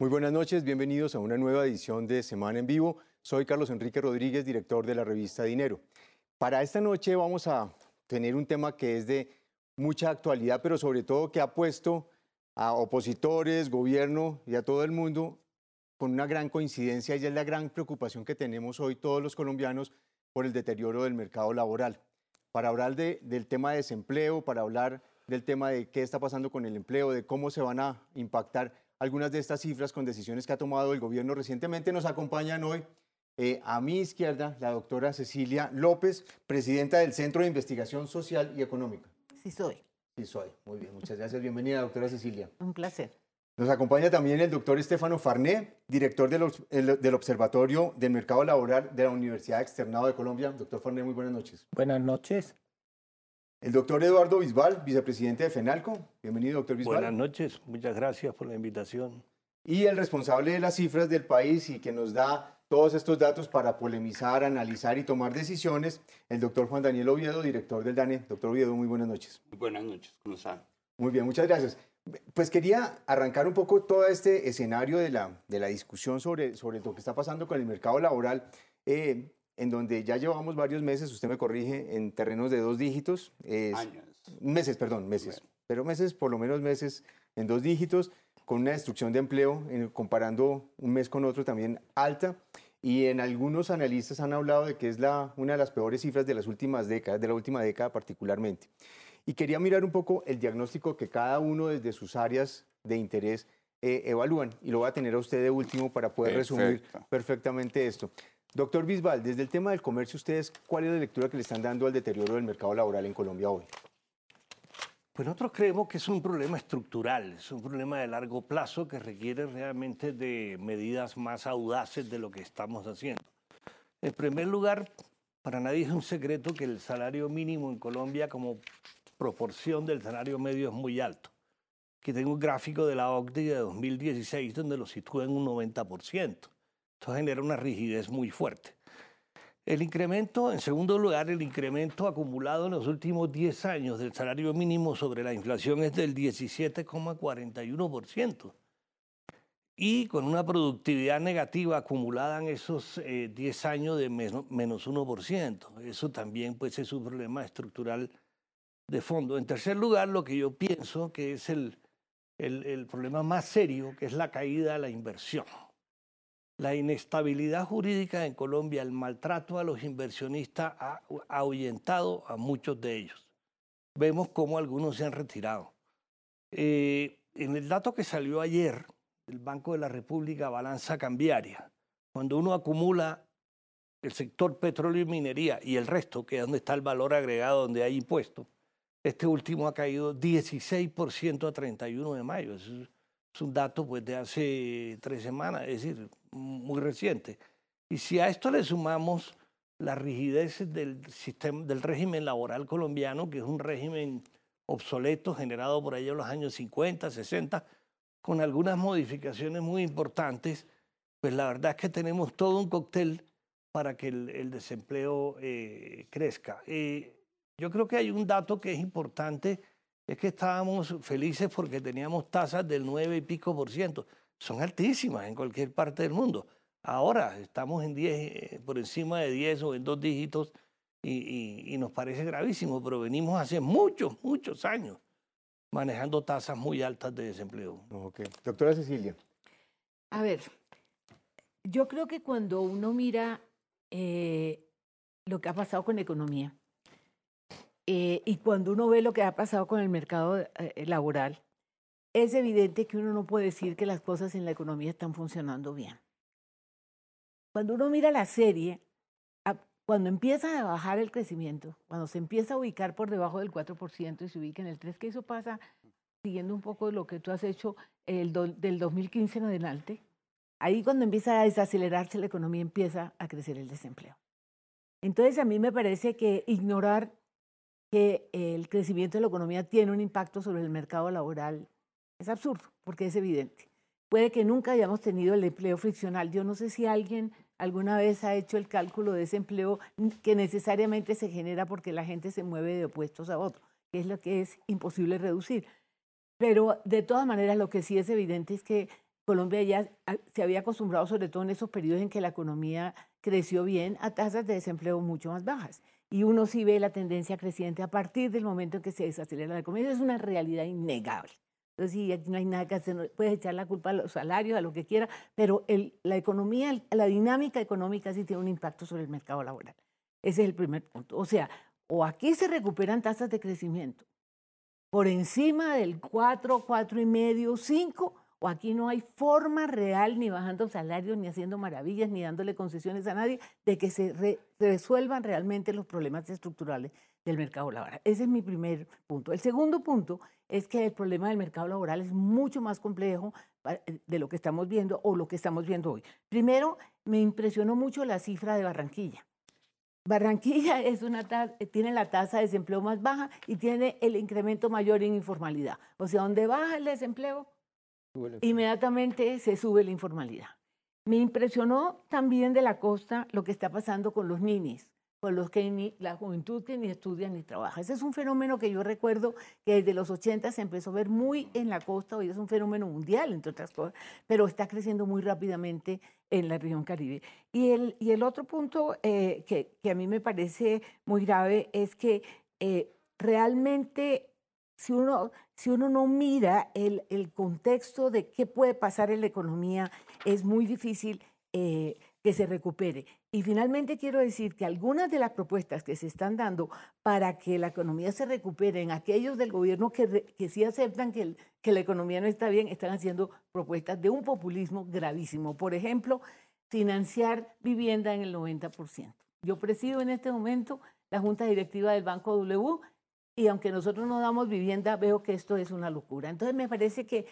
Muy buenas noches, bienvenidos a una nueva edición de Semana en Vivo. Soy Carlos Enrique Rodríguez, director de la revista Dinero. Para esta noche vamos a tener un tema que es de mucha actualidad, pero sobre todo que ha puesto a opositores, gobierno y a todo el mundo con una gran coincidencia y es la gran preocupación que tenemos hoy todos los colombianos por el deterioro del mercado laboral. Para hablar del tema de desempleo, para hablar del tema de qué está pasando con el empleo, de cómo se van a impactar algunas de estas cifras con decisiones que ha tomado el gobierno recientemente. Nos acompañan hoy eh, a mi izquierda la doctora Cecilia López, presidenta del Centro de Investigación Social y Económica. Sí soy. Sí soy. Muy bien, muchas gracias. Bienvenida, doctora Cecilia. Un placer. Nos acompaña también el doctor Estefano Farné, director del, del, Observatorio del Mercado Laboral de la Universidad Externado de Colombia. Doctor Farné, muy buenas noches. Buenas noches. El doctor Eduardo Bisbal, vicepresidente de FENALCO. Bienvenido, doctor Bisbal. Buenas noches, muchas gracias por la invitación. Y el responsable de las cifras del país y que nos da todos estos datos para polemizar, analizar y tomar decisiones, el doctor Juan Daniel Oviedo, director del DANE. Doctor Oviedo, muy buenas noches. Muy buenas noches, ¿cómo están? Muy bien, muchas gracias. Pues quería arrancar un poco todo este escenario de la, de la discusión sobre, sobre lo que está pasando con el mercado laboral. Eh, en donde ya llevamos varios meses, usted me corrige, en terrenos de dos dígitos. Años. Meses, perdón, meses. Pero meses, por lo menos meses en dos dígitos, con una destrucción de empleo, comparando un mes con otro también alta. Y en algunos analistas han hablado de que es la, una de las peores cifras de las últimas décadas, de la última década particularmente. Y quería mirar un poco el diagnóstico que cada uno desde sus áreas de interés eh, evalúan. Y lo voy a tener a usted de último para poder resumir perfectamente esto. Doctor Bisbal, desde el tema del comercio, ¿ustedes cuál es la lectura que le están dando al deterioro del mercado laboral en Colombia hoy? Pues nosotros creemos que es un problema estructural, es un problema de largo plazo que requiere realmente de medidas más audaces de lo que estamos haciendo. En primer lugar, para nadie es un secreto que el salario mínimo en Colombia como proporción del salario medio es muy alto. Que tengo un gráfico de la OCDE de 2016 donde lo sitúa en un 90%. Esto genera una rigidez muy fuerte. El incremento, en segundo lugar, el incremento acumulado en los últimos 10 años del salario mínimo sobre la inflación es del 17,41%. Y con una productividad negativa acumulada en esos 10 eh, años de menos, 1%. Eso también pues, es un problema estructural de fondo. En tercer lugar, lo que yo pienso que es el, el, el problema más serio, que es la caída de la inversión la inestabilidad jurídica en Colombia, el maltrato a los inversionistas ha ahuyentado a muchos de ellos. Vemos cómo algunos se han retirado. Eh, en el dato que salió ayer del Banco de la República, balanza cambiaria, cuando uno acumula el sector petróleo y minería y el resto, que es donde está el valor agregado, donde hay impuestos, este último ha caído 16% a 31 de mayo. Es, es un dato pues, de hace tres semanas, es decir, muy reciente. Y si a esto le sumamos la rigidez del, sistema, del régimen laboral colombiano, que es un régimen obsoleto generado por allá en los años 50, 60, con algunas modificaciones muy importantes, pues la verdad es que tenemos todo un cóctel para que el, desempleo eh, crezca. Eh, yo creo que hay un dato que es importante, es que estábamos felices porque teníamos tasas del 9 y pico por ciento son altísimas en cualquier parte del mundo. Ahora estamos en 10, eh, por encima de 10 o en dos dígitos y, nos parece gravísimo, pero venimos hace muchos, muchos años manejando tasas muy altas de desempleo. Okay. Doctora Cecilia. A ver, yo creo que cuando uno mira eh, lo que ha pasado con la economía eh, y cuando uno ve lo que ha pasado con el mercado laboral, es evidente que uno no puede decir que las cosas en la economía están funcionando bien. Cuando uno mira la serie, cuando empieza a bajar el crecimiento, cuando se empieza a ubicar por debajo del 4% y se ubica en el 3%, que eso pasa siguiendo un poco lo que tú has hecho el del 2015 en adelante, ahí cuando empieza a desacelerarse la economía empieza a crecer el desempleo. Entonces a mí me parece que ignorar que el crecimiento de la economía tiene un impacto sobre el mercado laboral es absurdo, porque es evidente. Puede que nunca hayamos tenido el empleo friccional. Yo no sé si alguien alguna vez ha hecho el cálculo de ese empleo que necesariamente se genera porque la gente se mueve de opuestos a otro, que es lo que es imposible reducir. Pero de todas maneras, lo que sí es evidente es que Colombia ya se había acostumbrado, sobre todo en esos periodos en que la economía creció bien, a tasas de desempleo mucho más bajas. Y uno sí ve la tendencia creciente a partir del momento en que se desacelera la economía. Es una realidad innegable. Entonces, sí, aquí no hay nada que hacer, puedes echar la culpa a los salarios, a lo que quiera, pero la economía, la dinámica económica sí tiene un impacto sobre el mercado laboral. Ese es el primer punto. O sea, o aquí se recuperan tasas de crecimiento por encima del 4, 4 y medio, 5, o aquí no hay forma real, ni bajando salarios, ni haciendo maravillas, ni dándole concesiones a nadie, de que se resuelvan realmente los problemas estructurales del mercado laboral. Ese es mi primer punto. El segundo punto es que el problema del mercado laboral es mucho más complejo eh, de lo que estamos viendo o lo que estamos viendo hoy. Primero, me impresionó mucho la cifra de Barranquilla. Barranquilla es una eh, tiene la tasa de desempleo más baja y tiene el incremento mayor en informalidad. O sea, donde baja el desempleo, inmediatamente se sube la informalidad. Me impresionó también de la costa lo que está pasando con los ninis, con los que ni, la juventud ni estudia ni trabaja. Ese es un fenómeno que yo recuerdo que desde los 80 se empezó a ver muy en la costa, hoy es un fenómeno mundial, entre otras cosas, pero está creciendo muy rápidamente en la región Caribe. Y el, y el otro punto eh, que, que, a mí me parece muy grave es que eh, realmente si uno, si uno no mira el, el, contexto de qué puede pasar en la economía, es muy difícil eh, que se recupere. Y finalmente quiero decir que algunas de las propuestas que se están dando para que la economía se recupere, en aquellos del gobierno que, que sí aceptan que, que la economía no está bien, están haciendo propuestas de un populismo gravísimo. Por ejemplo, financiar vivienda en el 90%. Yo presido en este momento la Junta Directiva del Banco W y aunque nosotros no damos vivienda, veo que esto es una locura. Entonces me parece que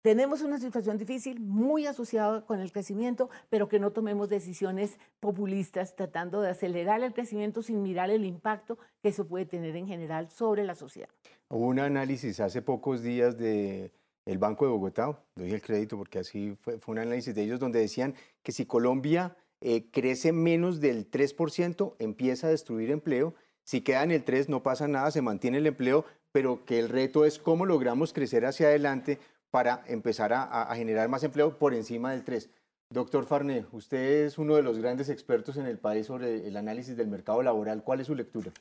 tenemos una situación difícil, muy asociada con el crecimiento, pero que no tomemos decisiones populistas tratando de acelerar el crecimiento sin mirar el impacto que eso puede tener en general sobre la sociedad. Hubo un análisis hace pocos días de el Banco de Bogotá, doy el crédito porque así fue, un análisis de ellos donde decían que si Colombia eh, crece menos del 3%, empieza a destruir empleo si queda en el 3 no pasa nada, se mantiene el empleo, pero que el reto es cómo logramos crecer hacia adelante para empezar a, generar más empleo por encima del 3. Doctor Farné, usted es uno de los grandes expertos en el país sobre el análisis del mercado laboral. ¿Cuál es su lectura?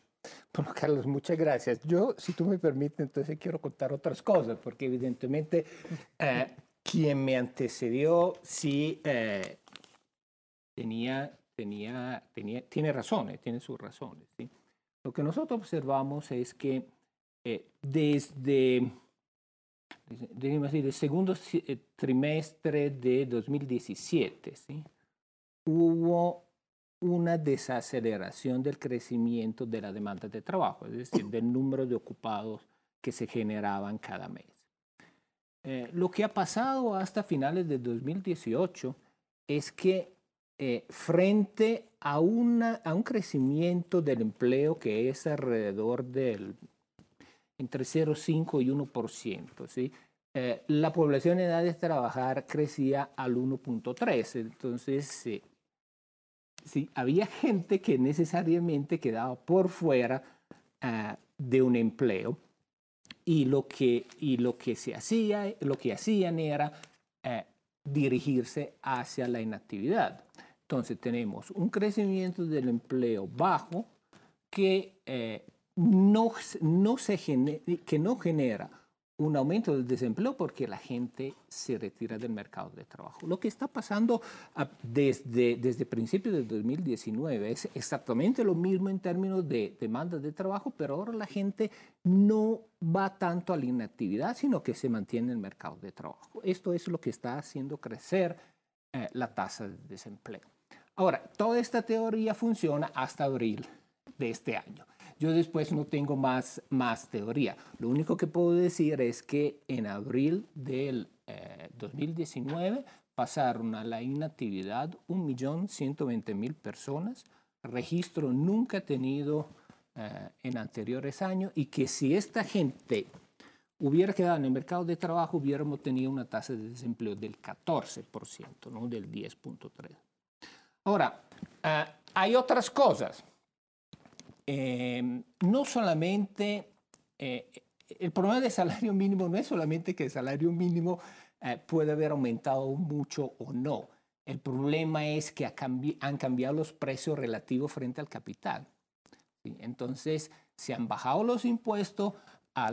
Bueno, Carlos, muchas gracias. Yo, si tú me permites, entonces quiero contar otras cosas, porque evidentemente eh, quien me antecedió sí eh, tenía, tenía, tenía, tiene razones, tiene sus razones. ¿sí? Lo que nosotros observamos es que eh, desde, decir, el segundo eh, trimestre de 2017, ¿sí? hubo una desaceleración del crecimiento de la demanda de trabajo, es decir, del número de ocupados que se generaban cada mes. Eh, lo que ha pasado hasta finales de 2018 es que eh, frente a, una, a un crecimiento del empleo que es alrededor del entre 0,5 y 1%. ¿sí? Eh, la población en edad de trabajar crecía al 1.3. Entonces, sí, había gente que necesariamente quedaba por fuera ah, de un empleo. Y lo que, y lo que se hacía, lo que hacían era eh, dirigirse hacia la inactividad. Entonces tenemos un crecimiento del empleo bajo que, eh, no, no se que no genera un aumento del desempleo porque la gente se retira del mercado de trabajo. Lo que está pasando desde, desde principios del 2019 es exactamente lo mismo en términos de demanda de trabajo, pero ahora la gente no va tanto a la inactividad, sino que se mantiene en el mercado de trabajo. Esto es lo que está haciendo crecer eh, la tasa de desempleo. Ahora, toda esta teoría funciona hasta abril de este año. Yo después no tengo más, más teoría. Lo único que puedo decir es que en abril del 2019 eh, pasaron a la inactividad 1.120.000 personas, registro nunca tenido eh, en anteriores años y que si esta gente hubiera quedado en el mercado de trabajo hubiéramos tenido una tasa de desempleo del 14%, no del 10.3%. Ahora, uh, hay otras cosas. Eh, no solamente, eh, el problema del salario mínimo no es solamente que el salario mínimo eh, puede haber aumentado mucho o no. El problema es que han cambiado los precios relativos frente al capital. Entonces, se han bajado los impuestos a,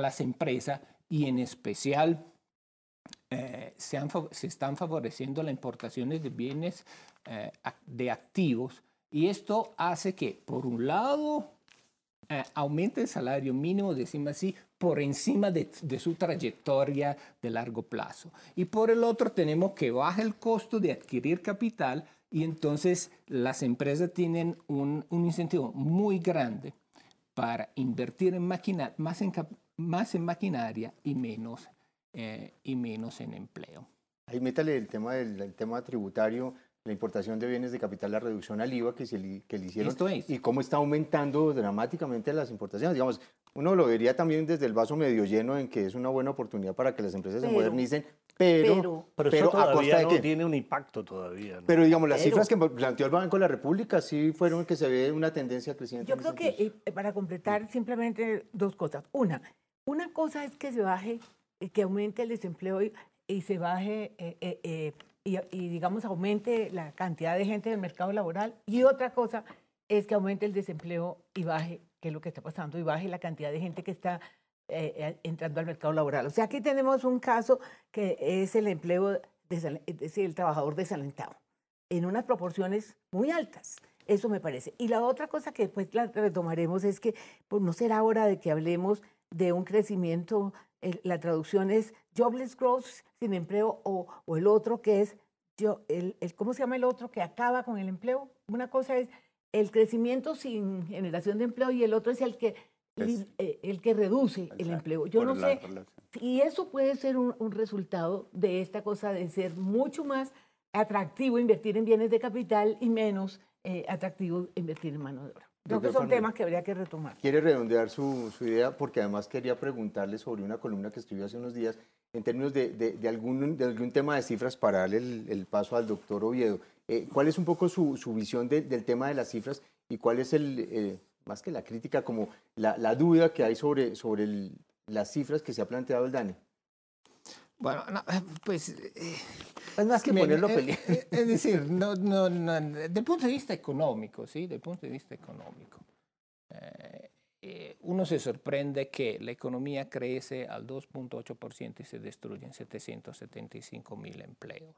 las empresas y en especial eh, se, están favoreciendo las importaciones de bienes eh, de activos y esto hace que, por un lado, eh, aumente el salario mínimo, decimos así, por encima de, su trayectoria de largo plazo. Y por el otro, tenemos que bajar el costo de adquirir capital y entonces las empresas tienen un, incentivo muy grande para invertir en más, en, más en maquinaria y menos, eh, y menos en empleo. Ahí métale el tema del tema tributario la importación de bienes de capital, la reducción al IVA que, se que le hicieron y cómo está aumentando dramáticamente las importaciones. Digamos, uno lo vería también desde el vaso medio lleno en que es una buena oportunidad para que las empresas se modernicen, pero, pero, eso todavía no tiene un impacto todavía. Pero digamos, las cifras que planteó el Banco de la República sí fueron que se ve una tendencia creciente. Yo creo que eh, para completar simplemente dos cosas. Una, una cosa es que se baje, que aumente el desempleo y, se baje eh, y, digamos, aumente la cantidad de gente del mercado laboral. Y otra cosa es que aumente el desempleo y baje, que es lo que está pasando, y baje la cantidad de gente que está eh, eh, entrando al mercado laboral. O sea, aquí tenemos un caso que es el empleo, es decir, el trabajador desalentado, en unas proporciones muy altas. Eso me parece. Y la otra cosa que después la retomaremos es que pues, no será hora de que hablemos de un crecimiento, la traducción es jobless growth sin empleo o, o el otro que es, yo, el, el, ¿cómo se llama el otro que acaba con el empleo? Una cosa es el crecimiento sin generación de empleo y el otro es el que, eh, el que reduce el empleo. Yo no sé, y eso puede ser un, un, resultado de esta cosa de ser mucho más atractivo invertir en bienes de capital y menos eh, atractivo invertir en mano de obra. Creo que son temas que habría que retomar. Quiere redondear su, su, idea porque además quería preguntarle sobre una columna que escribió hace unos días en términos de, de, algún, de algún tema de cifras para darle el, paso al doctor Oviedo. Eh, ¿Cuál es un poco su, su visión del tema de las cifras y cuál es el, eh, más que la crítica, como la, la, duda que hay sobre, sobre las cifras que se ha planteado el DANE? Bueno, pues... Eh, es más que ponerlo Es decir, no, no, no, del punto de vista económico, ¿sí? Del punto de vista económico. Eh, uno se sorprende que la economía crece al 2.8% y se destruyen 775 mil empleos.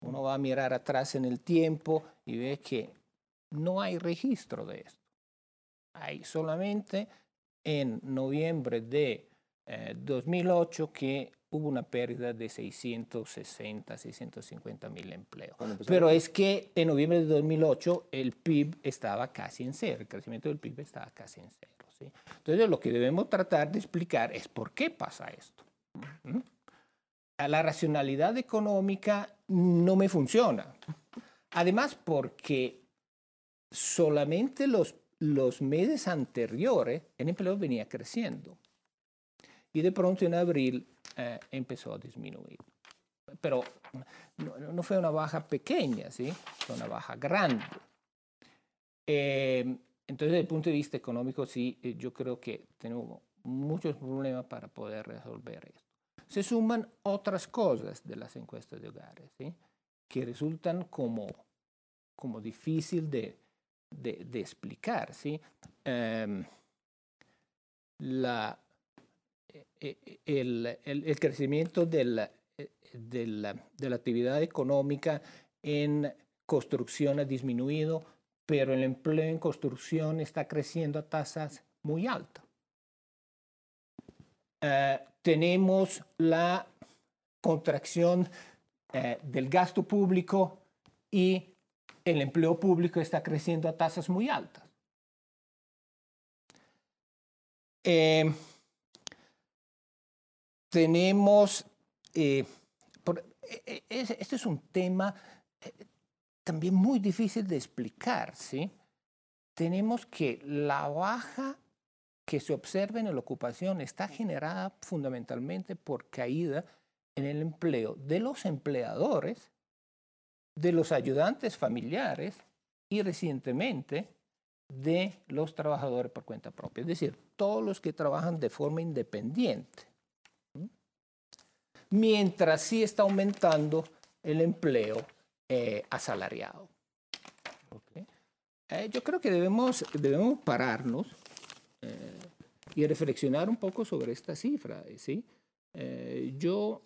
Uno va a mirar atrás en el tiempo y ve que no hay registro de esto. Hay solamente en noviembre de 2008 eh, que hubo una pérdida de 660, 650 mil empleos. Pero es que en noviembre de 2008 el PIB estaba casi en cero, el crecimiento del PIB estaba casi en cero. ¿sí? Entonces lo que debemos tratar de explicar es por qué pasa esto. ¿Mm? La racionalidad económica no me funciona. Además porque solamente los, los meses anteriores el empleo venía creciendo. Y de pronto en abril eh, empezó a disminuir. Pero no, fue una baja pequeña, ¿sí? fue una baja grande. Eh, entonces, desde el punto de vista económico, sí, eh, yo creo que tenemos muchos problemas para poder resolver esto. Se suman otras cosas de las encuestas de hogares, ¿sí? que resultan como, como difícil de, de, de explicar. ¿sí? Em, la, eh, eh, el, el, crecimiento eh, de, la, de la, actividad económica en construcción ha disminuido, pero el empleo en construcción está creciendo a tasas muy altas. tenemos la contracción del gasto público y el empleo público está creciendo a tasas muy altas. Eh, tenemos, eh, e, e, este es un tema eh, también muy difícil de explicar, ¿sí? Tenemos que la baja que se observa en la ocupación está generada fundamentalmente por caída en el empleo de los empleadores, de los ayudantes familiares y recientemente de los trabajadores por cuenta propia, es decir, todos los que trabajan de forma independiente. Mientras sí está aumentando el empleo eh, asalariado. Eh, yo creo que debemos, debemos pararnos eh, y reflexionar un poco sobre esta cifra. ¿sí? yo,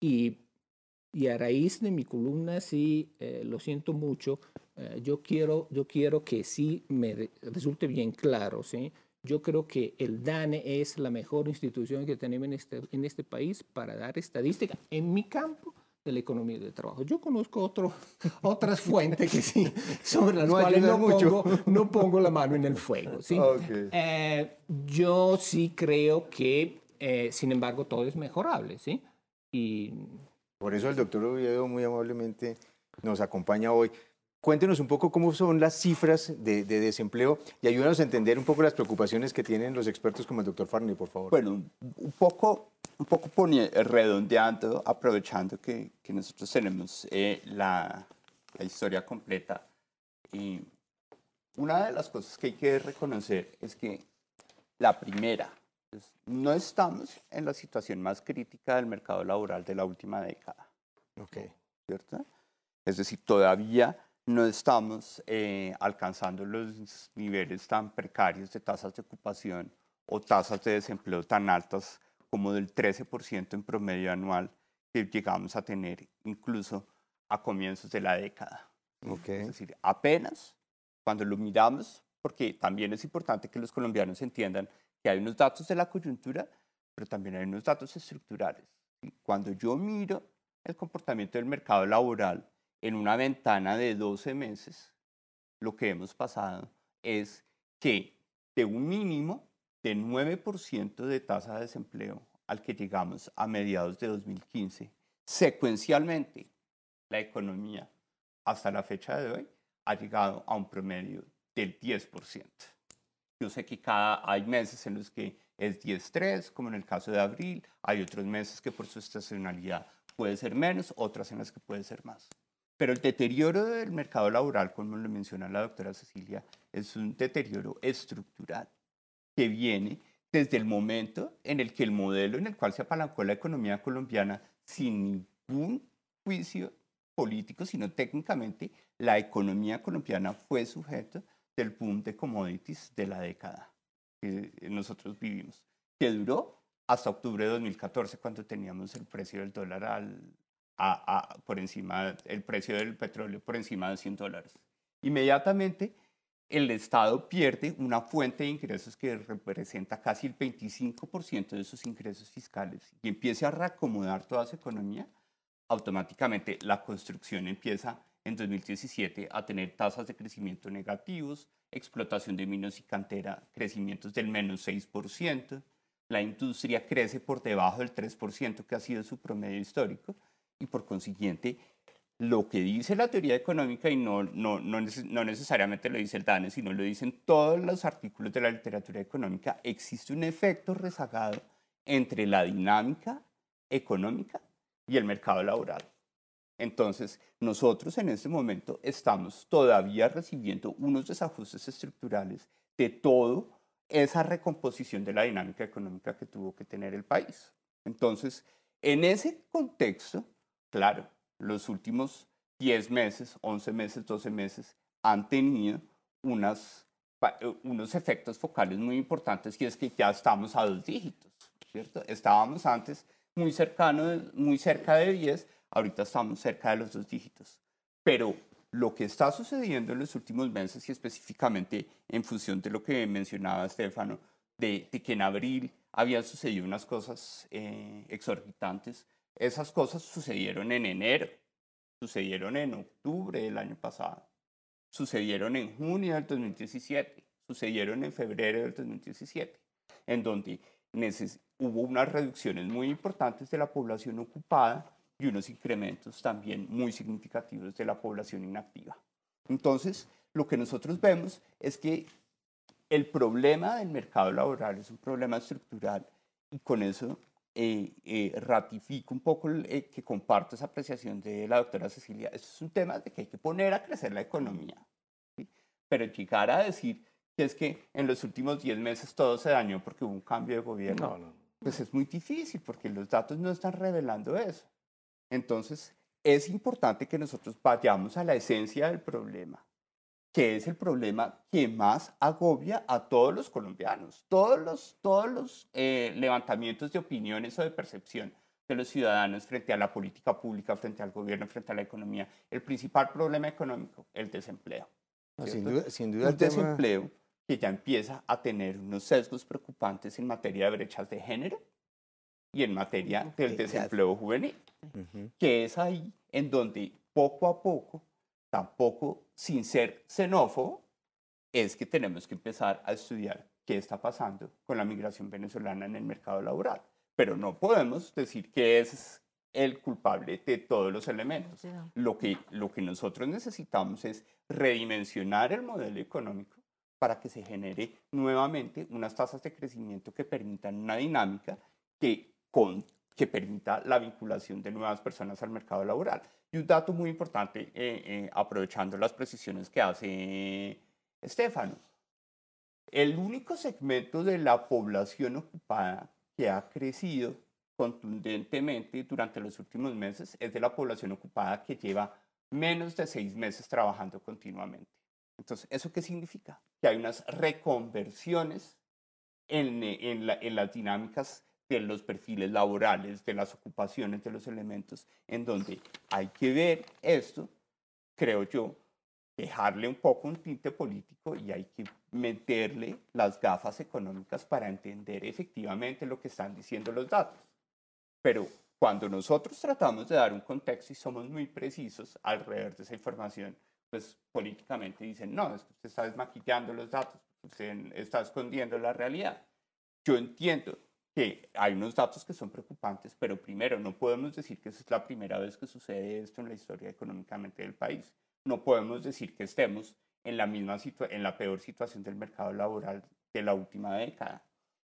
y, y, a raíz de mi columna, sí, lo siento mucho, yo, quiero, yo quiero que sí me resulte bien claro, ¿sí? Yo creo que el DANE es la mejor institución que tenemos en este, en este país para dar estadística en mi campo de la economía del trabajo. Yo conozco otro, otras fuentes que sí, sobre las cuales no pongo, no pongo, la mano en el fuego. ¿sí? Eh, yo sí creo que, eh, sin embargo, todo es mejorable. ¿sí? Y... Por eso el doctor Oviedo muy amablemente nos acompaña hoy. Cuéntenos un poco cómo son las cifras de, desempleo y ayúdanos a entender un poco las preocupaciones que tienen los expertos como el doctor Farney, por favor. Bueno, un poco, un poco redondeando, aprovechando que, que nosotros tenemos eh, la, la, historia completa. Y una de las cosas que hay que reconocer es que la primera, pues, no estamos en la situación más crítica del mercado laboral de la última década. Ok. ¿Cierto? Es decir, todavía no estamos eh, alcanzando los niveles tan precarios de tasas de ocupación o tasas de desempleo tan altas como del 13% en promedio anual que llegamos a tener incluso a comienzos de la década. Okay. Es decir, apenas cuando lo miramos, porque también es importante que los colombianos entiendan que hay unos datos de la coyuntura, pero también hay unos datos estructurales. Cuando yo miro el comportamiento del mercado laboral en una ventana de 12 meses, lo que hemos pasado es que de un mínimo de 9% de tasa de desempleo al que llegamos a mediados de 2015, secuencialmente la economía hasta la fecha de hoy ha llegado a un promedio del 10%. Yo sé que cada, hay meses en los que es 10.3, como en el caso de abril, hay otros meses que por su estacionalidad puede ser menos, otras en las que puede ser más. Pero el deterioro del mercado laboral, como lo menciona la doctora Cecilia, es un deterioro estructural que viene desde el momento en el que el modelo en el cual se apalancó la economía colombiana sin ningún juicio político, sino técnicamente, la economía colombiana fue sujeto del boom de commodities de la década que nosotros vivimos, que duró hasta octubre de 2014, cuando teníamos el precio del dólar al, por encima, el precio del petróleo por encima de 100 dólares. Inmediatamente, el Estado pierde una fuente de ingresos que representa casi el 25% de sus ingresos fiscales y empieza a reacomodar toda su economía, automáticamente la construcción empieza en 2017 a tener tasas de crecimiento negativos, explotación de minos y cantera, crecimientos del menos 6%, la industria crece por debajo del 3% que ha sido su promedio histórico, y por consiguiente lo que dice la teoría económica y no, no, no, no, necesariamente lo dice el DANE, sino lo dicen todos los artículos de la literatura económica, existe un efecto rezagado entre la dinámica económica y el mercado laboral. Entonces, nosotros en este momento estamos todavía recibiendo unos desajustes estructurales de toda esa recomposición de la dinámica económica que tuvo que tener el país. Entonces, en ese contexto, Claro, los últimos 10 meses, 11 meses, 12 meses han tenido eh, unos efectos focales muy importantes y es que ya estamos a dos dígitos, ¿cierto? Estábamos antes muy, cercano, muy cerca de 10, ahorita estamos cerca de los dos dígitos. Pero lo que está sucediendo en los últimos meses y específicamente en función de lo que mencionaba Estefano, de, que en abril habían sucedido unas cosas eh, exorbitantes, esas cosas sucedieron en enero, sucedieron en octubre del año pasado, sucedieron en junio del 2017, sucedieron en febrero del 2017, en donde hubo unas reducciones muy importantes de la población ocupada y unos incrementos también muy significativos de la población inactiva. Entonces, lo que nosotros vemos es que el problema del mercado laboral es un problema estructural y con eso eh, eh, ratifico un poco eh, que comparto esa apreciación de la doctora Cecilia. Esto es un tema de que hay que poner a crecer la economía. Pero llegar a decir que es que en los últimos 10 meses todo se dañó porque hubo un cambio de gobierno. Pues es muy difícil porque los datos no están revelando eso. Entonces, es importante que nosotros vayamos a la esencia del problema, que es el problema que más agobia a todos los colombianos. Todos los, todos los eh, levantamientos de opiniones o de percepción de los ciudadanos frente a la política pública, frente al gobierno, frente a la economía. El principal problema económico, el desempleo. No, sin duda, sin duda el tema- desempleo que ya empieza a tener unos sesgos preocupantes en materia de brechas de género y en materia del desempleo juvenil, que es ahí en donde poco a poco, tampoco sin ser xenófobo, es que tenemos que empezar a estudiar qué está pasando con la migración venezolana en el mercado laboral. Pero no podemos decir que es el culpable de todos los elementos. Lo que, lo que nosotros necesitamos es redimensionar el modelo económico para que se genere nuevamente unas tasas de crecimiento que permitan una dinámica que, con, que permita la vinculación de nuevas personas al mercado laboral. Y un dato muy importante, eh, eh, aprovechando las precisiones que hace Estefano, el único segmento de la población ocupada que ha crecido contundentemente durante los últimos meses es de la población ocupada que lleva menos de seis meses trabajando continuamente. Entonces, ¿eso qué significa? Que hay unas reconversiones en, en las dinámicas de los perfiles laborales, de las ocupaciones, de los elementos, en donde hay que ver esto, creo yo, dejarle un poco un tinte político y hay que meterle las gafas económicas para entender efectivamente lo que están diciendo los datos. Pero cuando nosotros tratamos de dar un contexto y somos muy precisos alrededor de esa información, pues políticamente dicen, no, es que usted está desmaquillando los datos, usted está escondiendo la realidad. Yo entiendo que hay unos datos que son preocupantes, pero primero, no podemos decir que esa es la primera vez que sucede esto en la historia económicamente del país. No podemos decir que estemos en la, misma en la peor situación del mercado laboral de la última década.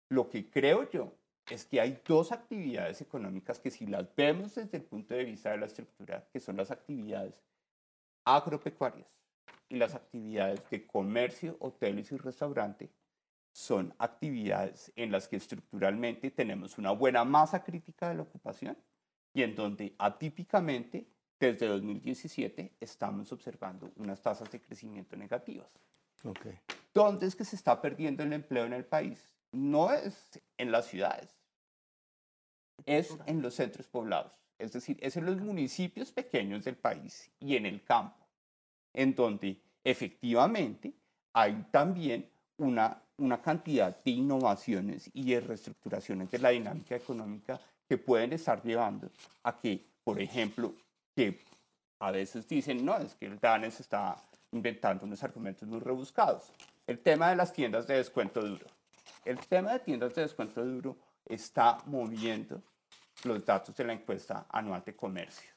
Lo que creo yo es que hay dos actividades económicas que si las vemos desde el punto de vista de la estructura, que son las actividades agropecuarias y las actividades de comercio, hoteles y restaurante, son actividades en las que estructuralmente tenemos una buena masa crítica de la ocupación y en donde atípicamente desde 2017 estamos observando unas tasas de crecimiento negativas. Ok. ¿Dónde es que se está perdiendo el empleo en el país? No es en las ciudades, es en los centros poblados. Es decir, es en los municipios pequeños del país y en el campo, en donde efectivamente hay también una, una cantidad de innovaciones y de reestructuraciones de la dinámica económica que pueden estar llevando a que, por ejemplo, que a veces dicen, no, es que el DANE se está inventando unos argumentos muy rebuscados. El tema de las tiendas de descuento duro. El tema de tiendas de descuento duro está moviendo los datos de la encuesta anual de comercio.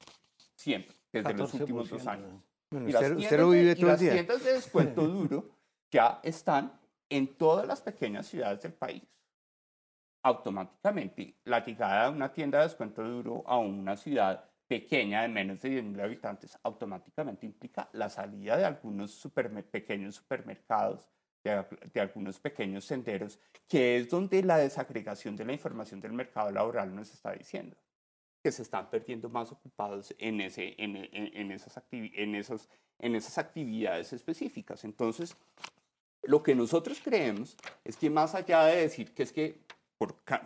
Siempre, desde los últimos dos 14%, años. Bueno, Y las usted, usted tiendas lo de- vive y todo el las día. tiendas de descuento duro ya están en todas las pequeñas ciudades del país. Automáticamente, la llegada de una tienda de descuento duro a una ciudad pequeña de menos de 10.000 habitantes automáticamente implica la salida de algunos pequeños supermercados, de, de algunos pequeños senderos, que es donde la desagregación de la información del mercado laboral nos está diciendo que se están perdiendo más ocupados en, ese, en, en- en esas, activi- en, esos, en esas actividades específicas. Entonces, lo que nosotros creemos es que más allá de decir que es que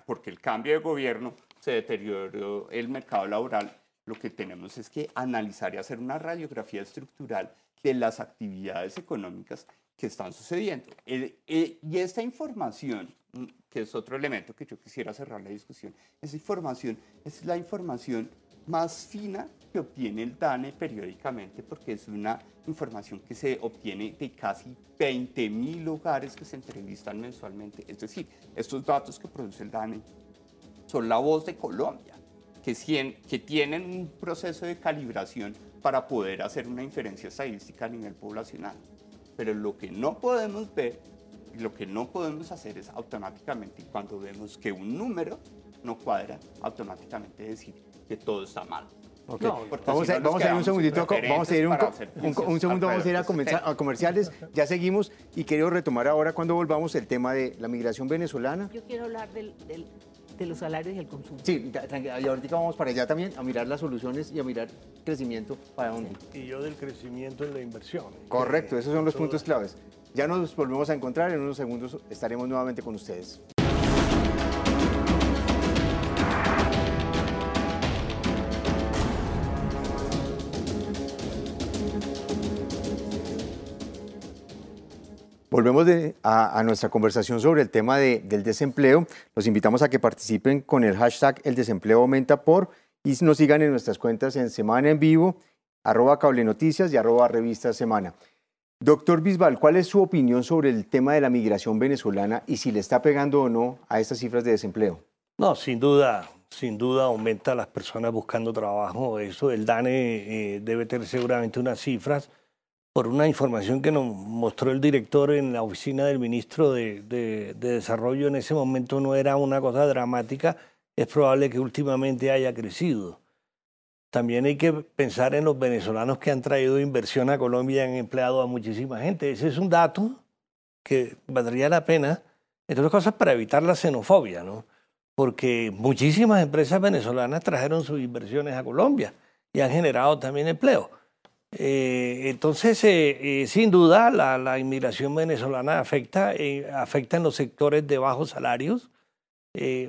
porque el cambio de gobierno se deterioró el mercado laboral, lo que tenemos es que analizar y hacer una radiografía estructural de las actividades económicas que están sucediendo. El- eh, y esta información, mm, que es otro elemento que yo quisiera cerrar la discusión, esa información es la información más fina que obtiene el DANE periódicamente, porque es una información que se obtiene de casi 20.000 hogares que se entrevistan mensualmente. Es decir, estos datos que produce el DANE son la voz de Colombia, que, cien- que tienen un proceso de calibración para poder hacer una inferencia estadística a nivel poblacional. Pero lo que no podemos ver, lo que no podemos hacer es automáticamente, cuando vemos que un número no cuadra, automáticamente decir que todo está mal. Ok. No, vamos si a, no vamos a ir un segundito, vamos a ir un, un un segundo, vamos a ir a, alrededor de comenza- este a comerciales, ya seguimos y quiero retomar ahora cuando volvamos el tema de la migración venezolana. Yo quiero hablar del, del- de los salarios y el consumo. Sí, y ahorita vamos para allá también a mirar las soluciones y a mirar crecimiento para dónde. Y yo del crecimiento en la inversión. Correcto, esos son los puntos claves. Ya nos volvemos a encontrar, en unos segundos estaremos nuevamente con ustedes. Volvemos a, nuestra conversación sobre el tema del desempleo. Los invitamos a que participen con el hashtag El desempleo aumenta por y nos sigan en nuestras cuentas en Semana en Vivo, arroba Cable Noticias y arroba Revista Semana. Doctor Bisbal, ¿cuál es su opinión sobre el tema de la migración venezolana y si le está pegando o no a estas cifras de desempleo? No, sin duda, sin duda aumenta las personas buscando trabajo. Eso, el DANE eh, debe tener seguramente unas cifras por una información que nos mostró el director en la oficina del ministro de, Desarrollo en ese momento no era una cosa dramática, es probable que últimamente haya crecido. También hay que pensar en los venezolanos que han traído inversión a Colombia y han empleado a muchísima gente. Ese es un dato que valdría la pena, entre otras cosas, para evitar la xenofobia, ¿no? Porque muchísimas empresas venezolanas trajeron sus inversiones a Colombia y han generado también empleo. Eh, entonces, eh, eh, sin duda, la, inmigración venezolana afecta, afecta en los sectores de bajos salarios.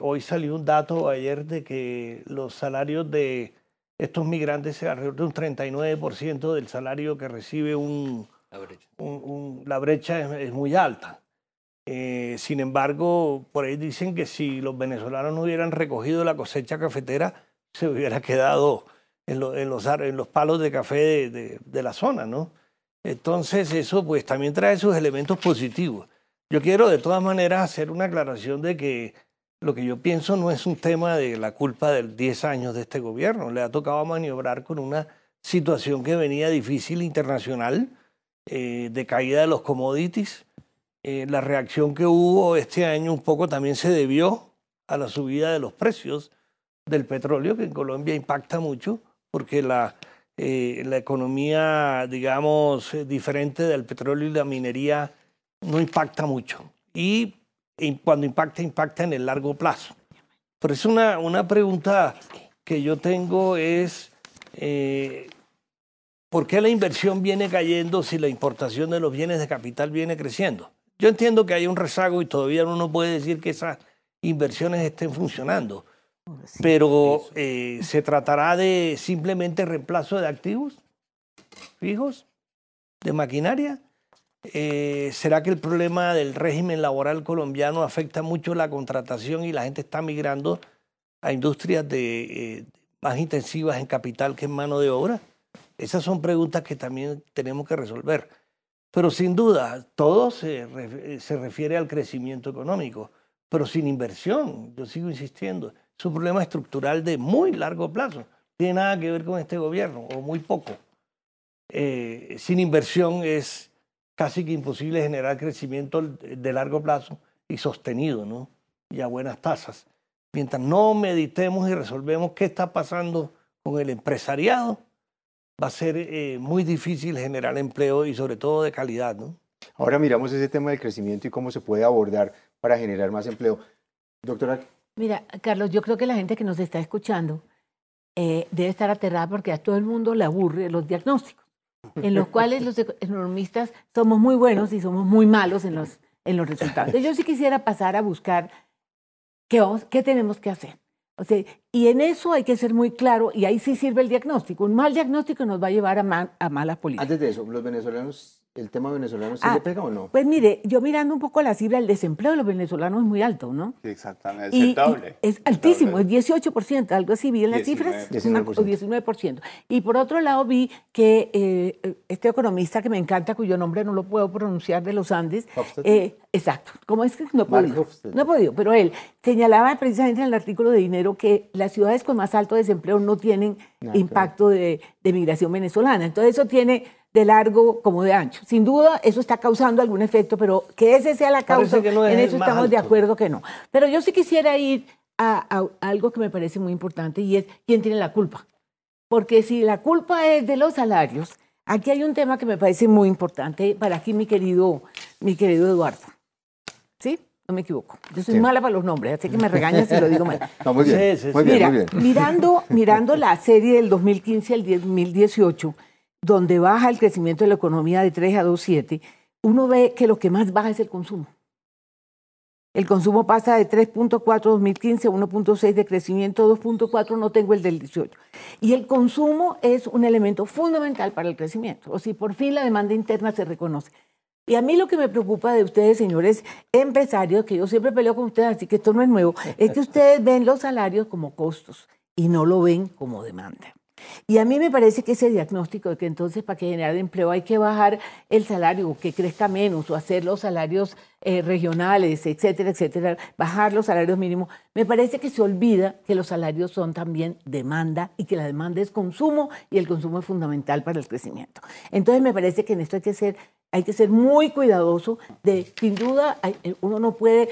hoy salió un dato ayer de que los salarios de estos migrantes se alrededor de un 39% del salario que recibe un... La brecha, la brecha es, muy alta. sin embargo, por ahí dicen que si los venezolanos no hubieran recogido la cosecha cafetera, se hubiera quedado en, los, en los palos de café de, la zona, ¿no? Entonces eso pues también trae sus elementos positivos. Yo quiero de todas maneras hacer una aclaración de que lo que yo pienso no es un tema de la culpa de 10 años de este gobierno. Le ha tocado maniobrar con una situación que venía difícil internacional, eh, de caída de los commodities. Eh, la reacción que hubo este año un poco también se debió a la subida de los precios del petróleo, que en Colombia impacta mucho porque la, eh, la economía, digamos, eh, diferente del petróleo y la minería no impacta mucho. Y, cuando impacta, impacta en el largo plazo. Pero es una, una pregunta que yo tengo es, eh, ¿por qué la inversión viene cayendo si la importación de los bienes de capital viene creciendo? Yo entiendo que hay un rezago y todavía uno no puede decir que esas inversiones estén funcionando pero eh, ¿se tratará de simplemente reemplazo de activos fijos, de maquinaria? Eh, ¿Será que el problema del régimen laboral colombiano afecta mucho la contratación y la gente está migrando a industrias de, eh, más intensivas en capital que en mano de obra? Esas son preguntas que también tenemos que resolver. Pero sin duda, todo se, se refiere al crecimiento económico, pero sin inversión, yo sigo insistiendo es un problema estructural de muy largo plazo. Tiene nada que ver con este gobierno, o muy poco. Eh, sin inversión es casi que imposible generar crecimiento de largo plazo y sostenido, ¿no? Y a buenas tasas. Mientras no meditemos y resolvemos qué está pasando con el empresariado, va a ser eh, muy difícil generar empleo y sobre todo de calidad, ¿no? Ahora miramos ese tema del crecimiento y cómo se puede abordar para generar más empleo. Doctora, Mira, Carlos, yo creo que la gente que nos está escuchando eh, debe estar aterrada porque a todo el mundo le aburre los diagnósticos, en los cuales los economistas somos muy buenos y somos muy malos en los, en los resultados. yo sí quisiera pasar a buscar qué, qué tenemos que hacer. O sea, y en eso hay que ser muy claro, y ahí sí sirve el diagnóstico. Un mal diagnóstico nos va a llevar a, a malas políticas. Antes de eso, los venezolanos ¿El tema venezolano se le ah, pega o no? Pues mire, yo mirando un poco la cifra, el desempleo de los venezolanos es muy alto, ¿no? Sí, exactamente, es aceptable. es altísimo, es 18%, algo así, vi en las cifras, 19%. 19%. Y por otro lado vi que eh, este economista que me encanta, cuyo nombre no lo puedo pronunciar, de los Andes, eh, exacto, ¿cómo es que no he podido? No he podido, pero él señalaba precisamente en el artículo de dinero que las ciudades con más alto desempleo no tienen impacto de, de migración venezolana. Entonces eso tiene de largo como de ancho. Sin duda, eso está causando algún efecto, pero que ese sea la causa, en eso estamos de acuerdo que no. Pero yo sí quisiera ir a, algo que me parece muy importante y es quién tiene la culpa. Porque si la culpa es de los salarios, aquí hay un tema que me parece muy importante para aquí mi querido, mi querido Eduardo. ¿Sí? no me equivoco. Yo soy Sí. mala para los nombres, así que me regañas si lo digo mal. No, muy bien, Sí, sí, muy bien, Mira, muy bien. Mirando, mirando la serie del 2015 al 2018, donde baja el crecimiento de la economía de 3 a 2,7, uno ve que lo que más baja es el consumo. El consumo pasa de 3.4 2015 a 1.6 de crecimiento, 2.4 no tengo el del 18. Y el consumo es un elemento fundamental para el crecimiento. O si por fin la demanda interna se reconoce. Y a mí lo que me preocupa de ustedes, señores empresarios, que yo siempre peleo con ustedes, así que esto no es nuevo, es que ustedes ven los salarios como costos y no lo ven como demanda. Y a mí me parece que ese diagnóstico de que entonces para que generar empleo hay que bajar el salario, que crezca menos, o hacer los salarios eh, regionales, etcétera, etcétera, bajar los salarios mínimos, me parece que se olvida que los salarios son también demanda y que la demanda es consumo y el consumo es fundamental para el crecimiento. Entonces me parece que en esto hay que ser, hay que ser muy cuidadoso de, sin duda, eh, uno no puede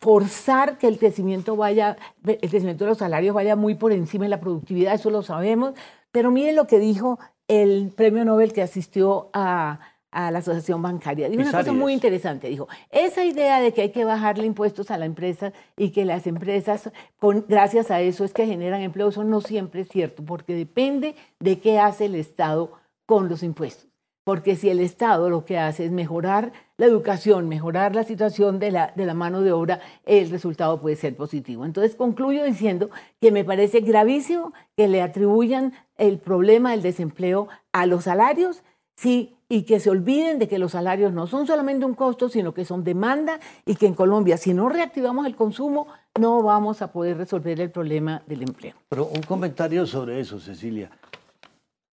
forzar que el crecimiento vaya, el crecimiento de los salarios vaya muy por encima de la productividad, eso lo sabemos, pero miren lo que dijo el premio Nobel que asistió a, a la Asociación Bancaria. Dijo una cosa muy interesante, dijo, esa idea de que hay que bajarle impuestos a la empresa y que las empresas, con, gracias a eso, es que generan empleo, eso no siempre es cierto, porque depende de qué hace el Estado con los impuestos. Porque si el Estado lo que hace es mejorar la educación, mejorar la situación de la, de la mano de obra, el resultado puede ser positivo. Entonces concluyo diciendo que me parece gravísimo que le atribuyan el problema del desempleo a los salarios sí, y que se olviden de que los salarios no son solamente un costo, sino que son demanda y que en Colombia, si no reactivamos el consumo, no vamos a poder resolver el problema del empleo. Pero un comentario sobre eso, Cecilia.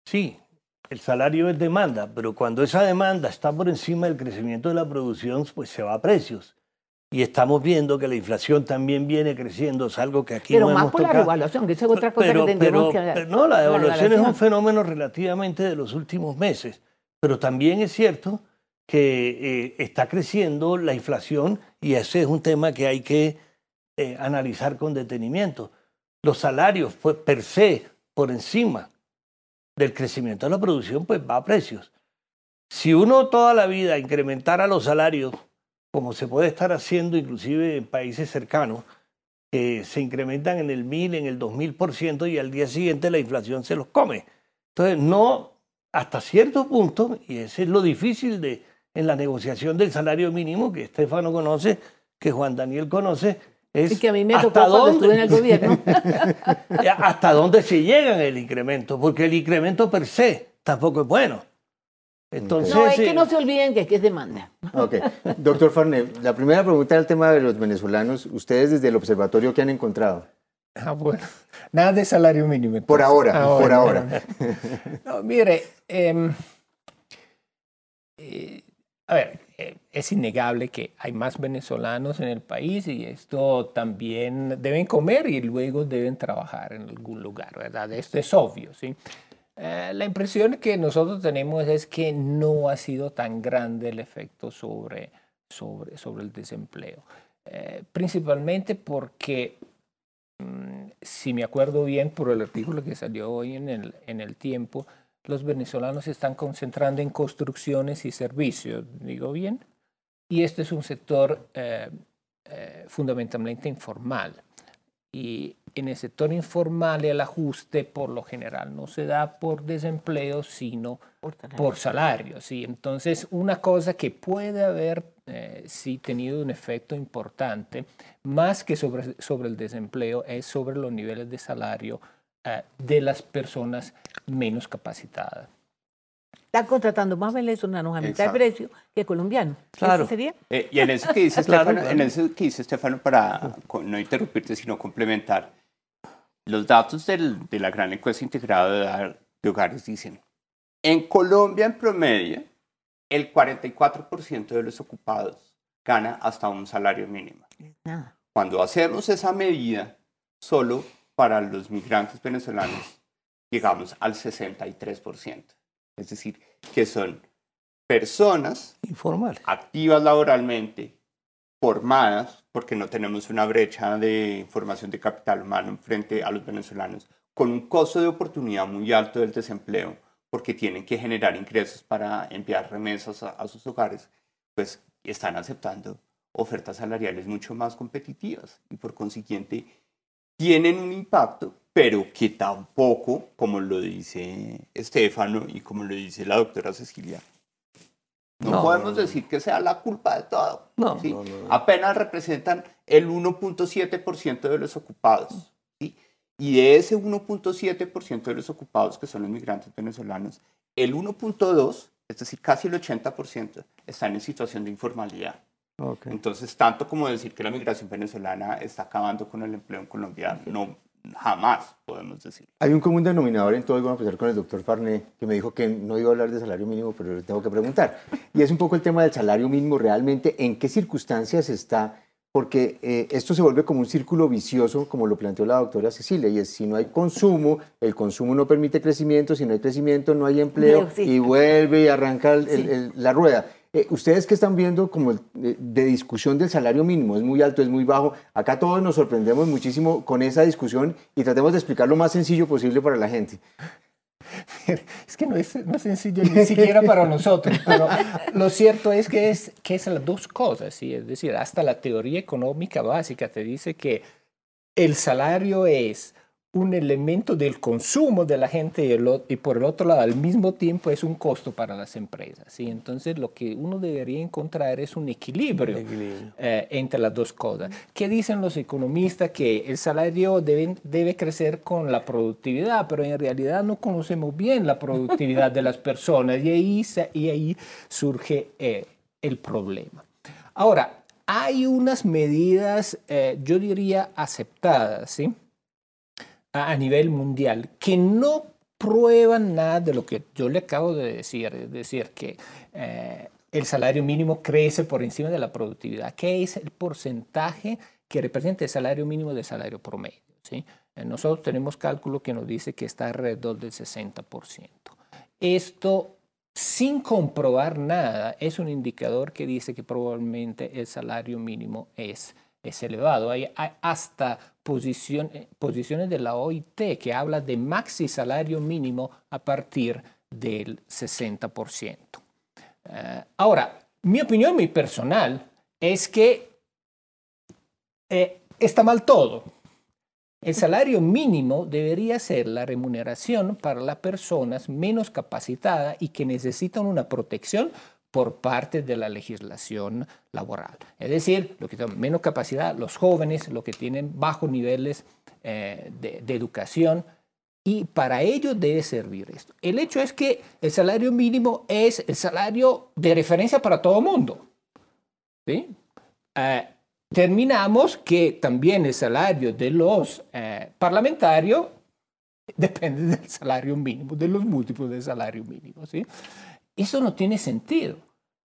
Sí, el salario es demanda, pero cuando esa demanda está por encima del crecimiento de la producción, pues se va a precios. Y estamos viendo que la inflación también viene creciendo, es algo que aquí Pero no más hemos por la tocado. revaluación, que esa es otra cosa pero, que pero- que pero no, la devaluación es un devaluación. fenómeno relativamente de los últimos meses, pero también es cierto que eh, está creciendo la inflación y ese es un tema que hay que eh, analizar con detenimiento. Los salarios, pues per se, por encima del crecimiento de la producción, pues va a precios. Si uno toda la vida incrementara los salarios, como se puede estar haciendo inclusive en países cercanos, que se incrementan en el mil, en el dos mil por ciento y al día siguiente la inflación se los come. Entonces, no, hasta cierto punto, y ese es lo difícil de, en la negociación del salario mínimo, que Estefano conoce, que Juan Daniel conoce, es Y que a mí me hasta tocó cuando dónde- estuve en el gobierno. hasta dónde se llega en el incremento, porque el incremento per se tampoco es bueno. Entonces, No, es que eh, no se olviden que aquí es demanda. Ok. Doctor Farné, la primera pregunta era el tema de los venezolanos. Ustedes desde el observatorio, ¿qué han encontrado? Ah, bueno. Nada de salario mínimo. Por ahora, Ah, por bueno, ahora. No, mire, em, eh, a ver, eh, es innegable que hay más venezolanos en el país y esto también deben comer y luego deben trabajar en algún lugar, ¿verdad? Esto es obvio, ¿sí? Eh, la impresión que nosotros tenemos es que no ha sido tan grande el efecto sobre, sobre, sobre el desempleo, Eh, principalmente porque mm, si me acuerdo bien por el artículo que salió hoy en el, en el tiempo, los venezolanos se están concentrando en construcciones y servicios, digo bien, y este es un sector eh, eh, fundamentalmente informal. Y en el sector informal el ajuste por lo general no se da por desempleo, sino por salario, sí. Entonces, una cosa que puede haber eh, sí tenido un efecto importante, más que sobre, sobre el desempleo, es sobre los niveles de salario eh, de las personas menos capacitadas. Están contratando más venezolanos a mitad de precio que colombianos. ¿Eso Claro. sería? Eh, y en eso que dice Claro, Estefano, en claro. eso que dice Estefano, para no interrumpirte, sino complementar, los datos del- de la gran encuesta integrada de, hogar- de hogares dicen, en Colombia en promedio, el 44% de los ocupados gana hasta un salario mínimo. Nada. Cuando hacemos esa medida, solo para los migrantes venezolanos llegamos al 63%. Es decir, que son personas informal. activas laboralmente, formadas, porque no tenemos una brecha de formación de capital humano frente a los venezolanos, con un costo de oportunidad muy alto del desempleo, porque tienen que generar ingresos para enviar remesas a, a sus hogares, pues están aceptando ofertas salariales mucho más competitivas y por consiguiente tienen un impacto, pero que tampoco, como lo dice Estefano y como lo dice la doctora Cecilia, no, No, podemos no. decir que sea la culpa de todo. No, ¿sí? no, no. Apenas representan el 1.7% de los ocupados. ¿sí? Y de ese 1.7% de los ocupados, que son los migrantes venezolanos, el 1.2%, es decir, casi el 80%, están en situación de informalidad. Ok. Entonces, tanto como decir que la migración venezolana está acabando con el empleo en Colombia, no, jamás podemos decir. Hay un común denominador en todo, y voy a empezar con el doctor Farné, que me dijo que no iba a hablar de salario mínimo, pero le tengo que preguntar. Y es un poco el tema del salario mínimo realmente, ¿en qué circunstancias está? Porque eh, esto se vuelve como un círculo vicioso, como lo planteó la doctora Cecilia, y es si no hay consumo, el consumo no permite crecimiento, si no hay crecimiento no hay empleo, sí. y vuelve y arranca el- el- Sí. el- la rueda. Eh, Ustedes que están viendo como de, de discusión del salario mínimo, es muy alto, es muy bajo, acá todos nos sorprendemos muchísimo con esa discusión y tratemos de explicar lo más sencillo posible para la gente. Es que no es, no es sencillo ni siquiera para nosotros, pero lo cierto es que es, que es las dos cosas, ¿sí? es decir, hasta la teoría económica básica te dice que el salario es un elemento del consumo de la gente y, el y por el otro lado al mismo tiempo es un costo para las empresas. ¿sí? Entonces lo que uno debería encontrar es un equilibrio Equilibrio. eh, entre las dos cosas. ¿Qué dicen los economistas? Que el salario debe, debe crecer con la productividad, pero en realidad no conocemos bien la productividad de las personas y ahí, y ahí surge eh, el problema. Ahora, hay unas medidas, eh, yo diría, aceptadas, ¿sí? A nivel mundial que no prueban nada de lo que yo le acabo de decir, es decir, que eh, el salario mínimo crece por encima de la productividad, que es el porcentaje que representa el salario mínimo del salario promedio. ¿sí? Eh, Nosotros tenemos cálculo que nos dice que está alrededor del 60%. Esto, sin comprobar nada, es un indicador que dice que probablemente el salario mínimo es, es elevado. Hay hasta eh, posiciones de la OIT que habla de maxi salario mínimo a partir del 60%. Eh, ahora, mi opinión muy personal es que eh, está mal todo. El salario mínimo debería ser la remuneración para las personas menos capacitadas y que necesitan una protección por parte de la legislación laboral. Es decir, lo que tienen menos capacidad, los jóvenes, los que tienen bajos niveles eh, de, de educación, y para ello debe servir esto. El hecho es que el salario mínimo es el salario de referencia para todo el mundo. ¿sí? Eh, terminamos que también el salario de los eh, parlamentarios depende del salario mínimo, de los múltiplos del salario mínimo. ¿sí? Eso no tiene sentido.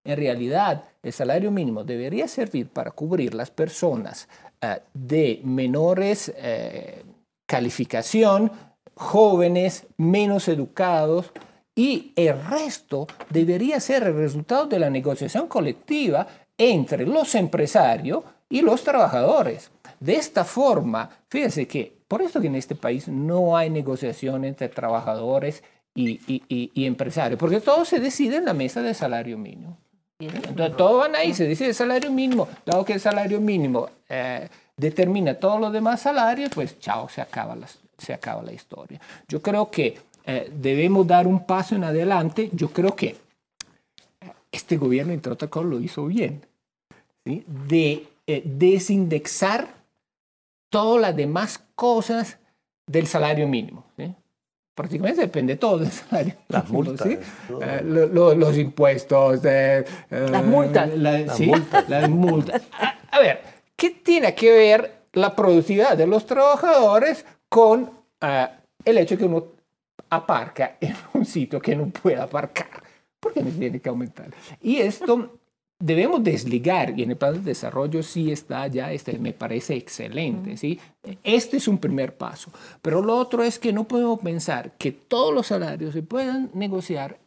En realidad, el salario mínimo debería servir para cubrir las personas eh, de menores eh, calificación, jóvenes, menos educados, y el resto debería ser el resultado de la negociación colectiva entre los empresarios y los trabajadores. De esta forma, fíjense que por esto que en este país no hay negociación entre trabajadores y, y- empresarios, porque todo se decide en la mesa de salario mínimo. Entonces, todos van ahí, se decide el salario mínimo, dado que el salario mínimo eh, determina todos los demás salarios, pues chao, se acaba la, se acaba la historia. Yo creo que eh, debemos dar un paso en adelante. Yo creo que eh, este gobierno, entre otras cosas, lo hizo bien, ¿sí? de eh, desindexar todas las demás cosas del salario mínimo. ¿sí? Prácticamente depende todo del salario Las multas. ¿sí? todo. Eh, lo- lo- los impuestos, eh, Las multas. la- Las sí, multas. las multas. A, a ver, ¿qué tiene que ver la productividad de los trabajadores con eh, el hecho que uno aparca en un sitio que no puede aparcar? ¿Por qué me tiene que aumentar? Y esto debemos desligar, y en el plan de desarrollo sí está ya, este me parece excelente, ¿sí? Este es un primer paso. Pero lo otro es que no podemos pensar que todos los salarios se puedan negociar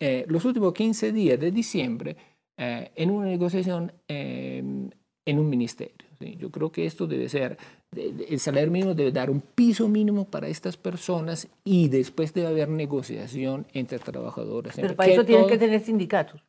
eh, los últimos 15 días de diciembre eh, en una negociación eh, en un ministerio. ¿sí? Yo creo que esto debe ser, el salario mínimo debe dar un piso mínimo para estas personas y después debe haber negociación entre trabajadores. Pero para eso tienen que tener sindicatos.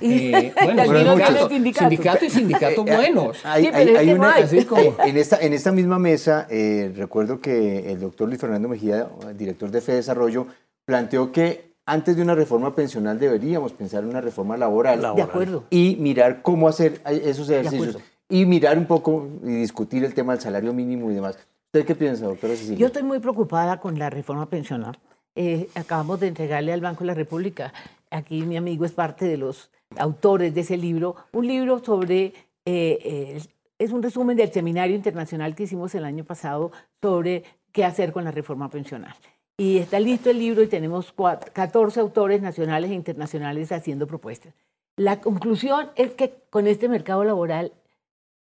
Y, Eh, bueno, no muchos. tienen sindicato. sindicato y sindicatos Eh, eh, buenos. Hay, Sí, hay- hay una-. Así como... En esta, en esta misma mesa, eh, recuerdo que el doctor Luis Fernando Mejía, director de Fede Desarrollo, planteó que antes de una reforma pensional deberíamos pensar en una reforma laboral, De Laboral. acuerdo. y mirar cómo hacer esos ejercicios y mirar un poco y discutir el tema del salario mínimo y demás. ¿Usted qué piensa, doctora Cecilia? Yo estoy muy preocupada con la reforma pensional. Eh, acabamos de entregarle al Banco de la República, aquí mi amigo es parte de los autores de ese libro, un libro sobre, eh, eh, es un resumen del seminario internacional que hicimos el año pasado sobre qué hacer con la reforma pensional. Y está listo el libro y tenemos cuat- 14 autores nacionales e internacionales haciendo propuestas. La conclusión es que con este mercado laboral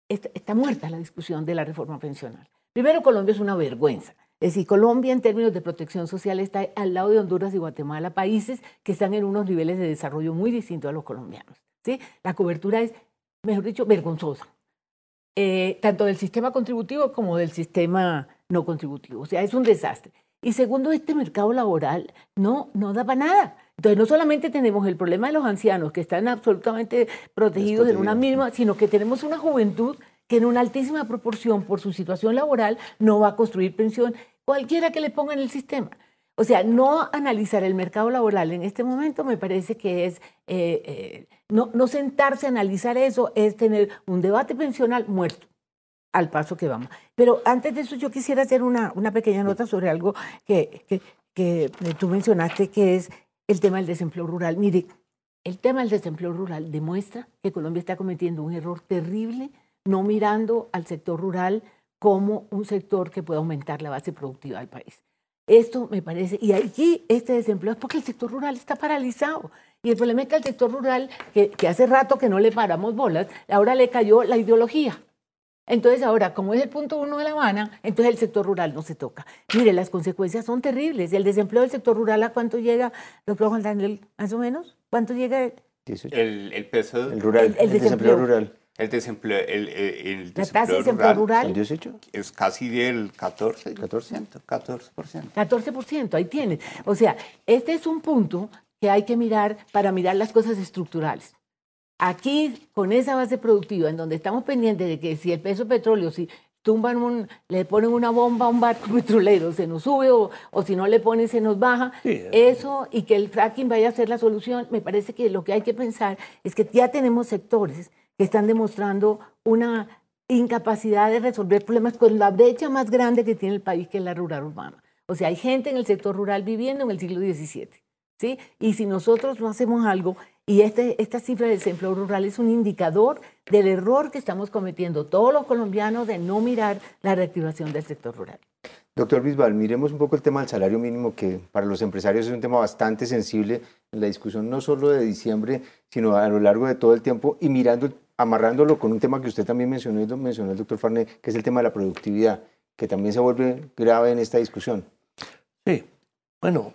está, está muerta la discusión de la reforma pensional. Primero, Colombia es una vergüenza. Es decir, Colombia en términos de protección social está al lado de Honduras y Guatemala, países que están en unos niveles de desarrollo muy distintos a los colombianos. ¿sí? La cobertura es, mejor dicho, vergonzosa, eh, tanto del sistema contributivo como del sistema no contributivo. O sea, es un desastre. Y segundo, este mercado laboral no, no da para nada. Entonces, no solamente tenemos el problema de los ancianos que están absolutamente protegidos en una misma, sino que tenemos una juventud que en una altísima proporción por su situación laboral no va a construir pensión, cualquiera que le ponga en el sistema. O sea, no analizar el mercado laboral en este momento me parece que es, eh, eh, no, no sentarse a analizar eso, es tener un debate pensional muerto al paso que vamos. Pero antes de eso yo quisiera hacer una, una pequeña nota sobre algo que, que, que tú mencionaste, que es el tema del desempleo rural. Mire, el tema del desempleo rural demuestra que Colombia está cometiendo un error terrible no mirando al sector rural como un sector que puede aumentar la base productiva del país. Esto me parece, y aquí este desempleo es porque el sector rural está paralizado. Y el problema es que al sector rural, que, que hace rato que no le paramos bolas, ahora le cayó la ideología. Entonces ahora, como es el punto uno de La Habana, entonces el sector rural no se toca. Mire, las consecuencias son terribles. El desempleo del sector rural, ¿a cuánto llega, doctor Juan Daniel, más o menos? ¿Cuánto llega? 18. El, el peso, El rural, el- el, el desempleo desempleo. rural. El desempleo, el, el- el La tasa de desempleo desempleo rural ¿El rural, 18? es casi del 14, 14. 14%. 14%, ahí tienes. O sea, este es un punto que hay que mirar para mirar las cosas estructurales. Aquí, con esa base productiva, en donde estamos pendientes de que si el peso petróleo, si tumban un, le ponen una bomba a un barco petrolero, se nos sube o, o si no le ponen, se nos baja. Sí. Eso y que el fracking vaya a ser la solución, me parece que lo que hay que pensar es que ya tenemos sectores que están demostrando una incapacidad de resolver problemas con la brecha más grande que tiene el país, que es la rural urbana. O sea, hay gente en el sector rural viviendo en el siglo XVII. ¿sí? Y si nosotros no hacemos algo, y este, esta cifra del desempleo rural es un indicador del error que estamos cometiendo todos los colombianos de no mirar la reactivación del sector rural. Doctor Bisbal, miremos un poco el tema del salario mínimo, que para los empresarios es un tema bastante sensible en la discusión no solo de diciembre, sino a lo largo de todo el tiempo y mirando, amarrándolo con un tema que usted también mencionó mencionó el doctor Farné, que es el tema de la productividad, que también se vuelve grave en esta discusión. Sí, bueno,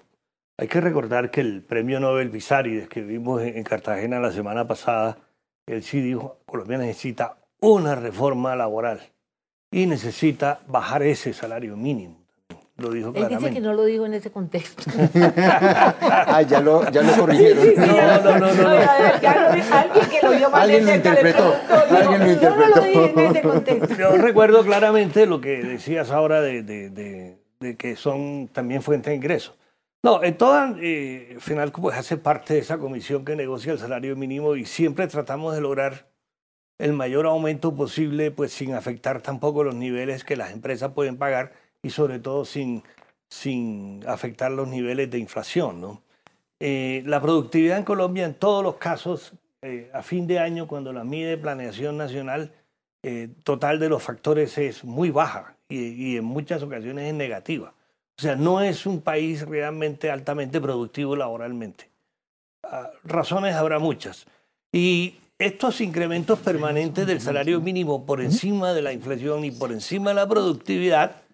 hay que recordar que el premio Nobel Bisárides que vimos en Cartagena la semana pasada, él sí dijo, Colombia necesita una reforma laboral y necesita bajar ese salario mínimo. Lo dijo Él dice claramente. que no lo digo en ese contexto. ah, ya lo, ya lo corrigieron. No, no, no, no, no. ya lo dijo alguien que lo oyó mal Alguien de lo interpretó, preguntó, dijo, alguien lo Yo no lo dije en interpretó". ese contexto. Yo recuerdo claramente lo que decías ahora de, de- de- de que son también fuentes de ingresos. No, en toda, eh, final pues hace parte de esa comisión que negocia el salario mínimo y siempre tratamos de lograr el mayor aumento posible, pues sin afectar tampoco los niveles que las empresas pueden pagar y sobre todo sin, sin afectar los niveles de inflación, ¿no? Eh, la productividad en Colombia en todos los casos, eh, a fin de año, cuando la mide Planeación Nacional, eh, total de los factores es muy baja y, y en muchas ocasiones es negativa. O sea, no es un país realmente altamente productivo laboralmente. Ah, razones habrá muchas. Y estos incrementos permanentes del salario mínimo por encima de la inflación y por encima de la productividad,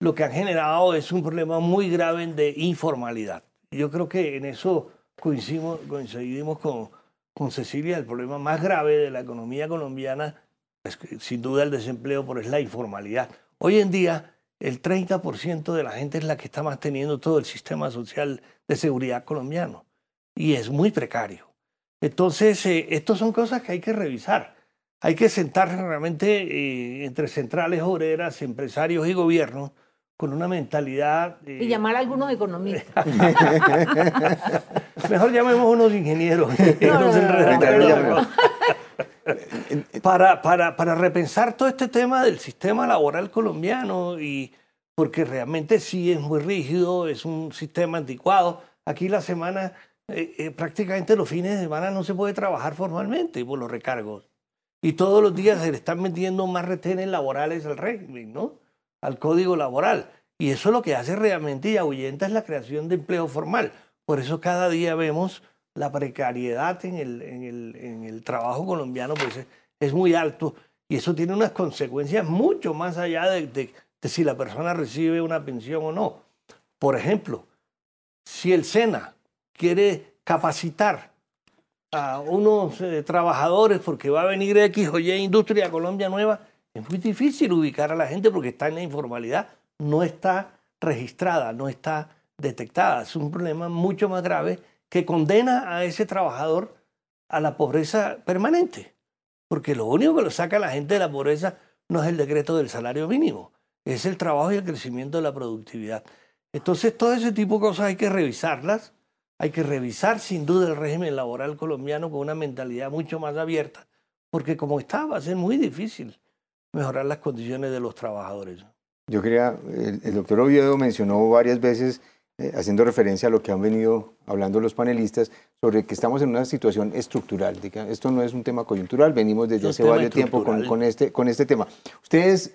lo que han generado es un problema muy grave de informalidad. Yo creo que en eso coincidimos, con, Cecilia. El problema más grave de la economía colombiana es sin duda el desempleo, pero es la informalidad. Hoy en día el 30% de la gente es la que está manteniendo todo el sistema social de seguridad colombiano y es muy precario. Entonces, eh, estas son cosas que hay que revisar. Hay que sentarse realmente eh, entre centrales obreras, empresarios y gobiernos con una mentalidad... Y llamar a algunos economistas. Mejor llamemos unos ingenieros. No, no, no, no, para, para, para repensar todo este tema del sistema laboral colombiano y porque realmente sí es muy rígido, es un sistema anticuado. Aquí la semana, eh, eh, prácticamente los fines de semana no se puede trabajar formalmente por los recargos. Y todos los días se le están metiendo más retenes laborales al régimen, ¿no? Al código laboral. Y eso lo que hace realmente y ahuyenta es la creación de empleo formal. Por eso cada día vemos la precariedad en el, en el, en el trabajo colombiano pues es, muy alto y eso tiene unas consecuencias mucho más allá de, de, si la persona recibe una pensión o no. Por ejemplo, si el SENA quiere capacitar a unos eh, trabajadores porque va a venir X o Y Industria Colombia Nueva, es muy difícil ubicar a la gente porque está en la informalidad, no está registrada, no está detectada. Es un problema mucho más grave que condena a ese trabajador a la pobreza permanente. Porque lo único que lo saca a la gente de la pobreza no es el decreto del salario mínimo, es el trabajo y el crecimiento de la productividad. Entonces, todo ese tipo de cosas hay que revisarlas. Hay que revisar sin duda el régimen laboral colombiano con una mentalidad mucho más abierta, porque como está va a ser muy difícil mejorar las condiciones de los trabajadores. Yo quería, el, el doctor Oviedo mencionó varias veces eh, haciendo referencia a lo que han venido hablando los panelistas, sobre que estamos en una situación estructural. Esto no es un tema coyuntural, venimos desde hace varios tiempo con, con, este, con este tema. ¿Ustedes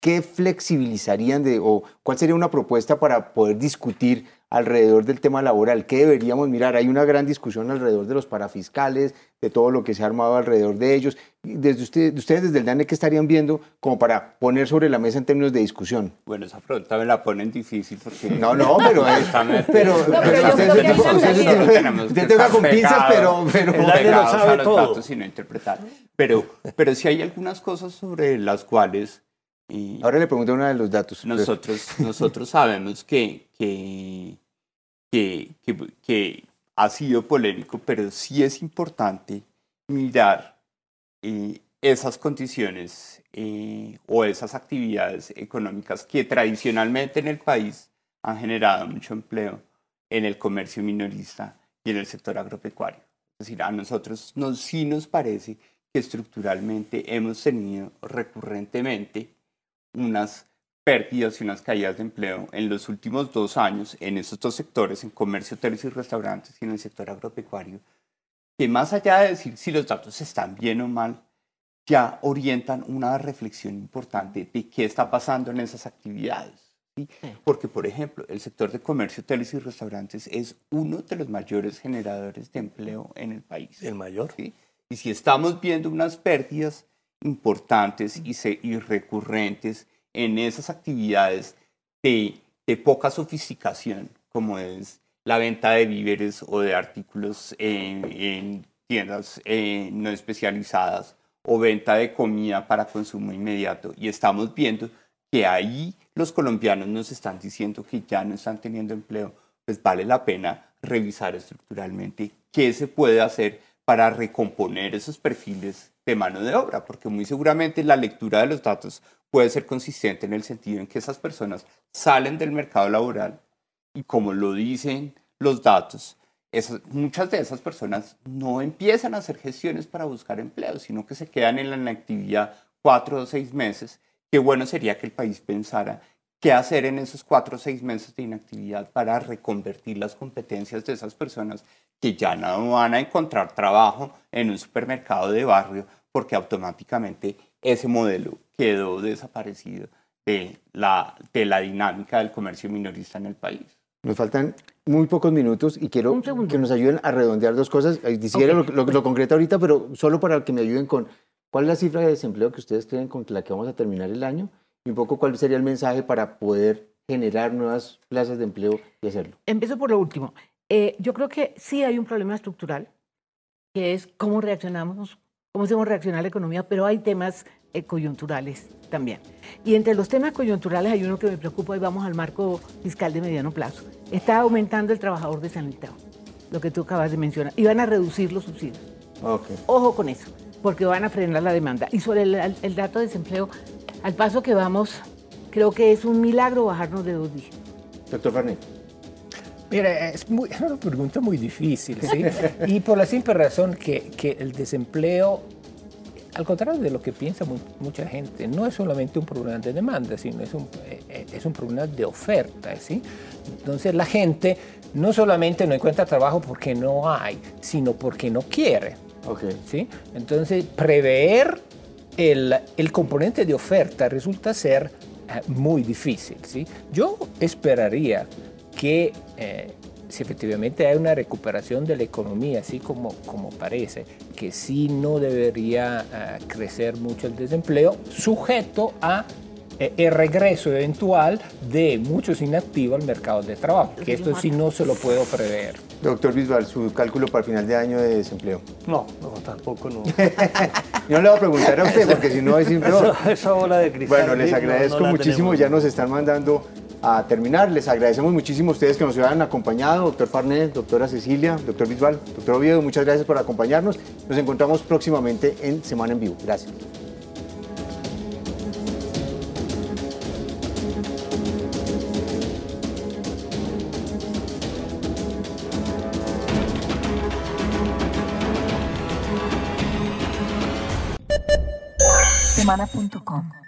qué flexibilizarían de, o cuál sería una propuesta para poder discutir alrededor del tema laboral? ¿Qué deberíamos mirar? Hay una gran discusión alrededor de los parafiscales, de todo lo que se ha armado alrededor de ellos. Desde usted, ustedes desde el DANE, ¿qué estarían viendo como para poner sobre la mesa en términos de discusión? Bueno, esa pregunta me la ponen difícil porque... No, no, pero... es, pero, no, pero usted toca con pinzas, pero... pero el lo sabe todo. datos y no interpretar. Pero, pero sí hay algunas cosas sobre las cuales... Ahora le pregunto uno de los datos. nosotros, nosotros sabemos que, que, que, que, que ha sido polémico, pero sí es importante mirar eh, esas condiciones eh, o esas actividades económicas que tradicionalmente en el país han generado mucho empleo en el comercio minorista y en el sector agropecuario. Es decir, a nosotros nos, sí nos parece que estructuralmente hemos tenido recurrentemente unas pérdidas y unas caídas de empleo en los últimos dos años en estos dos sectores, en comercio, hoteles y restaurantes y en el sector agropecuario, que más allá de decir si los datos están bien o mal, ya orientan una reflexión importante de qué está pasando en esas actividades. ¿sí? Porque, por ejemplo, el sector de comercio, hoteles y restaurantes es uno de los mayores generadores de empleo en el país. El mayor. ¿sí? Y si estamos viendo unas pérdidas importantes y, se, y recurrentes en esas actividades de, de, poca sofisticación, como es la venta de víveres o de artículos en, en tiendas eh, no especializadas o venta de comida para consumo inmediato. Y estamos viendo que ahí los colombianos nos están diciendo que ya no están teniendo empleo, pues vale la pena revisar estructuralmente qué se puede hacer para recomponer esos perfiles de mano de obra, porque muy seguramente la lectura de los datos puede ser consistente en el sentido en que esas personas salen del mercado laboral y como lo dicen los datos, muchas de esas personas no empiezan a hacer gestiones para buscar empleo, sino que se quedan en la inactividad cuatro o seis meses. Qué bueno sería que el país pensara qué hacer en esos cuatro o seis meses de inactividad para reconvertir las competencias de esas personas que ya no van a encontrar trabajo en un supermercado de barrio porque automáticamente ese modelo quedó desaparecido de la, de la dinámica del comercio minorista en el país. Nos faltan muy pocos minutos y quiero que nos ayuden a redondear dos cosas. Quisiera okay. lo, lo, lo concreto ahorita, pero solo para que me ayuden con cuál es la cifra de desempleo que ustedes creen con la que vamos a terminar el año y un poco cuál sería el mensaje para poder generar nuevas plazas de empleo y hacerlo. Empiezo por lo último. Eh, yo creo que sí hay un problema estructural, que es cómo reaccionamos, cómo hacemos reaccionar la economía, pero hay temas eh, coyunturales también. Y entre los temas coyunturales hay uno que me preocupa y vamos al marco fiscal de mediano plazo. Está aumentando el trabajador desalientado. lo que tú acabas de mencionar, y van a reducir los subsidios. Ok. Ojo con eso, porque van a frenar la demanda. Y sobre el, el dato de desempleo, al paso que vamos, creo que es un milagro bajarnos de dos dígitos. Doctor Farney. Mira, es, muy, es una pregunta muy difícil, ¿sí? y por la simple razón que, que el desempleo, al contrario de lo que piensa mu- mucha gente, no es solamente un problema de demanda, sino es un, eh, es un problema de oferta, ¿sí? Entonces la gente no solamente no encuentra trabajo porque no hay, sino porque no quiere. Ok. ¿sí? Entonces, prever el, el componente de oferta resulta ser eh, muy difícil. ¿sí? Yo esperaría que eh, si efectivamente hay una recuperación de la economía, así como, como parece, que sí no debería eh, crecer mucho el desempleo, sujeto a eh, el regreso eventual de muchos inactivos al mercado de trabajo, que esto sí no se lo puedo prever. Doctor Bisbal, su cálculo para el final de año de desempleo. No, no, tampoco no. Yo no le voy a preguntar a usted porque si no es impeor. Esa, bola de cristal. Bueno, les no- agradezco no muchísimo. tenemos. Ya nos están mandando a terminar. Les agradecemos muchísimo a ustedes que nos hayan acompañado. Doctor Farnet, doctora Cecilia, doctor Bisbal, doctor Oviedo, muchas gracias por acompañarnos. Nos encontramos próximamente en Semana en Vivo. Gracias. Semana.com